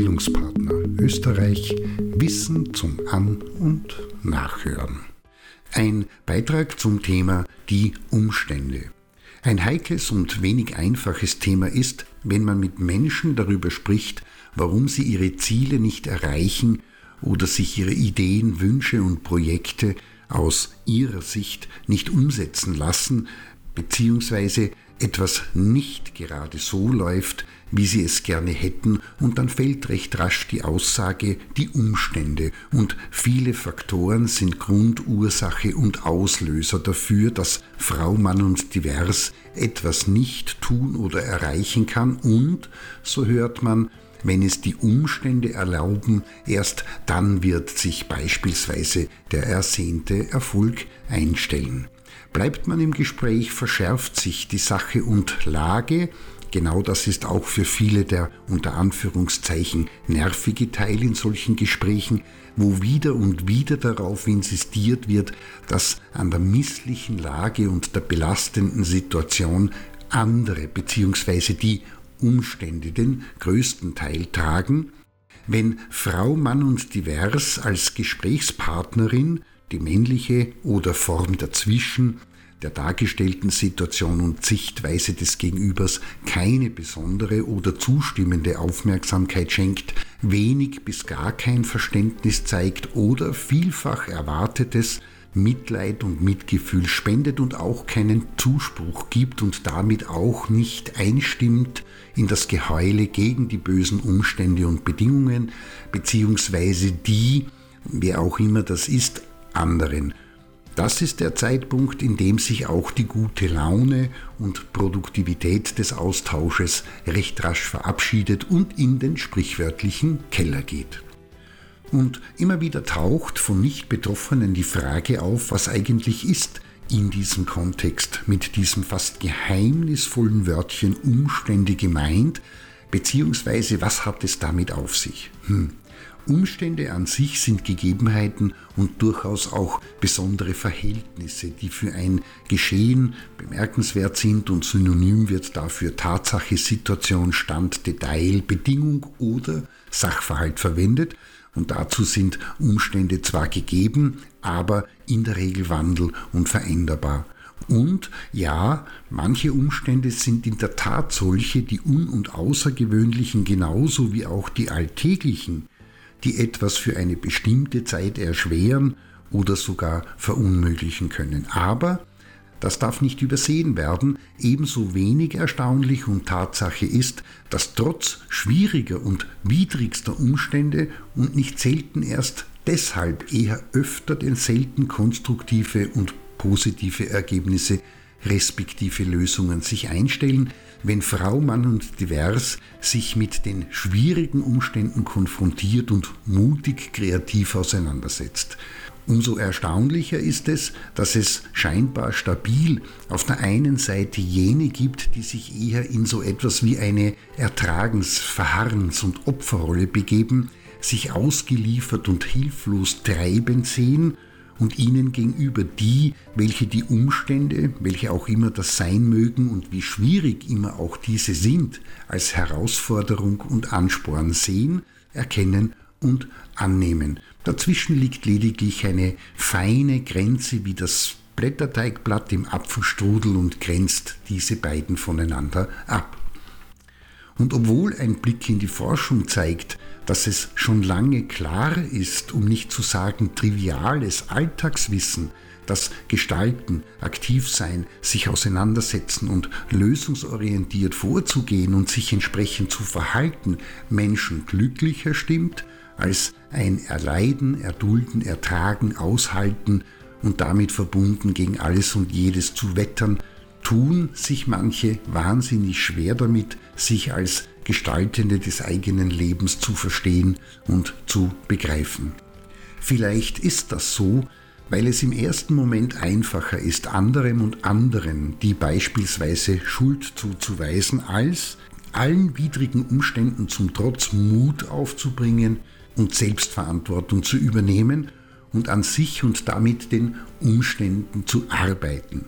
Bildungspartner Österreich Wissen zum An- und Nachhören. Ein Beitrag zum Thema die Umstände. Ein heikles und wenig einfaches Thema ist, wenn man mit Menschen darüber spricht, warum sie ihre Ziele nicht erreichen oder sich ihre Ideen, Wünsche und Projekte aus ihrer Sicht nicht umsetzen lassen, beziehungsweise etwas nicht gerade so läuft, wie sie es gerne hätten, und dann fällt recht rasch die Aussage, die Umstände und viele Faktoren sind Grund, Ursache und Auslöser dafür, dass Frau, Mann und Divers etwas nicht tun oder erreichen kann und, so hört man, wenn es die Umstände erlauben, erst dann wird sich beispielsweise der ersehnte Erfolg einstellen. Bleibt man im Gespräch, verschärft sich die Sache und Lage, Genau das ist auch für viele der unter Anführungszeichen nervige Teil in solchen Gesprächen, wo wieder und wieder darauf insistiert wird, dass an der misslichen Lage und der belastenden Situation andere bzw. die Umstände den größten Teil tragen, wenn Frau, Mann und Divers als Gesprächspartnerin die männliche oder Form dazwischen der dargestellten Situation und Sichtweise des Gegenübers keine besondere oder zustimmende Aufmerksamkeit schenkt, wenig bis gar kein Verständnis zeigt oder vielfach erwartetes Mitleid und Mitgefühl spendet und auch keinen Zuspruch gibt und damit auch nicht einstimmt in das Geheule gegen die bösen Umstände und Bedingungen, beziehungsweise die, wer auch immer das ist, anderen. Das ist der Zeitpunkt, in dem sich auch die gute Laune und Produktivität des Austausches recht rasch verabschiedet und in den sprichwörtlichen Keller geht. Und immer wieder taucht von Nicht-Betroffenen die Frage auf, was eigentlich ist in diesem Kontext mit diesem fast geheimnisvollen Wörtchen Umstände gemeint, beziehungsweise was hat es damit auf sich? Hm. Umstände an sich sind Gegebenheiten und durchaus auch besondere Verhältnisse, die für ein Geschehen bemerkenswert sind und synonym wird dafür Tatsache, Situation, Stand, Detail, Bedingung oder Sachverhalt verwendet. Und dazu sind Umstände zwar gegeben, aber in der Regel wandel- und veränderbar. Und ja, manche Umstände sind in der Tat solche, die un- und außergewöhnlichen genauso wie auch die alltäglichen die etwas für eine bestimmte Zeit erschweren oder sogar verunmöglichen können. Aber das darf nicht übersehen werden, ebenso wenig erstaunlich und Tatsache ist, dass trotz schwieriger und widrigster Umstände und nicht selten erst deshalb eher öfter denn selten konstruktive und positive Ergebnisse respektive Lösungen sich einstellen, wenn Frau, Mann und Divers sich mit den schwierigen Umständen konfrontiert und mutig kreativ auseinandersetzt. Umso erstaunlicher ist es, dass es scheinbar stabil auf der einen Seite jene gibt, die sich eher in so etwas wie eine Ertragens-, Verharrens- und Opferrolle begeben, sich ausgeliefert und hilflos treibend sehen und ihnen gegenüber die, welche die Umstände, welche auch immer das sein mögen und wie schwierig immer auch diese sind, als Herausforderung und Ansporn sehen, erkennen und annehmen. Dazwischen liegt lediglich eine feine Grenze wie das Blätterteigblatt im Apfelstrudel und grenzt diese beiden voneinander ab. Und obwohl ein Blick in die Forschung zeigt, dass es schon lange klar ist, um nicht zu sagen triviales Alltagswissen, dass Gestalten, aktiv sein, sich auseinandersetzen und lösungsorientiert vorzugehen und sich entsprechend zu verhalten Menschen glücklicher stimmt, als ein Erleiden, Erdulden, Ertragen, Aushalten und damit verbunden gegen alles und jedes zu wettern, tun sich manche wahnsinnig schwer damit, sich als Gestaltende des eigenen Lebens zu verstehen und zu begreifen. Vielleicht ist das so, weil es im ersten Moment einfacher ist, anderem und anderen die beispielsweise Schuld zuzuweisen, als allen widrigen Umständen zum Trotz Mut aufzubringen und Selbstverantwortung zu übernehmen und an sich und damit den Umständen zu arbeiten.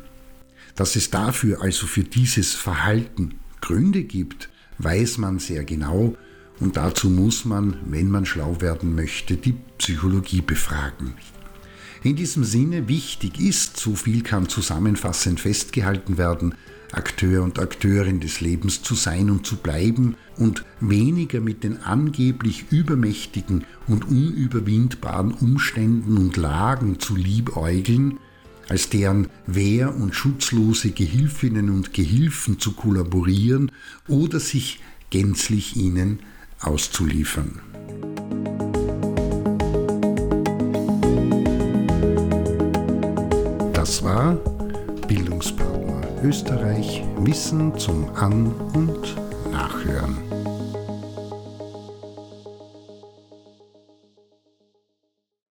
Dass es dafür also für dieses Verhalten Gründe gibt, weiß man sehr genau und dazu muss man, wenn man schlau werden möchte, die Psychologie befragen. In diesem Sinne wichtig ist, so viel kann zusammenfassend festgehalten werden, Akteur und Akteurin des Lebens zu sein und zu bleiben und weniger mit den angeblich übermächtigen und unüberwindbaren Umständen und Lagen zu liebäugeln, als deren wehr- und schutzlose Gehilfinnen und Gehilfen zu kollaborieren oder sich gänzlich ihnen auszuliefern. Das war Bildungspartner Österreich Wissen zum An- und Nachhören.